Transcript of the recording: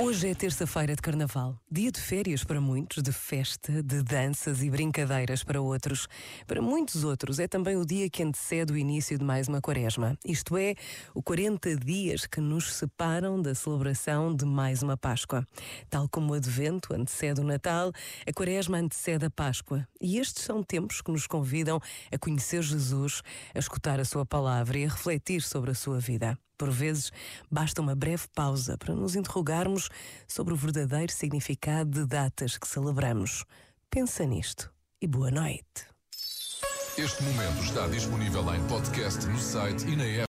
Hoje é terça-feira de carnaval, dia de férias para muitos, de festa, de danças e brincadeiras para outros. Para muitos outros é também o dia que antecede o início de mais uma quaresma, isto é, o 40 dias que nos separam da celebração de mais uma Páscoa. Tal como o Advento antecede o Natal, a quaresma antecede a Páscoa. E estes são tempos que nos convidam a conhecer Jesus, a escutar a sua palavra e a refletir sobre a sua vida. Por vezes, basta uma breve pausa para nos interrogarmos sobre o verdadeiro significado de datas que celebramos. Pensa nisto e boa noite. Este momento está disponível em podcast no site e na app.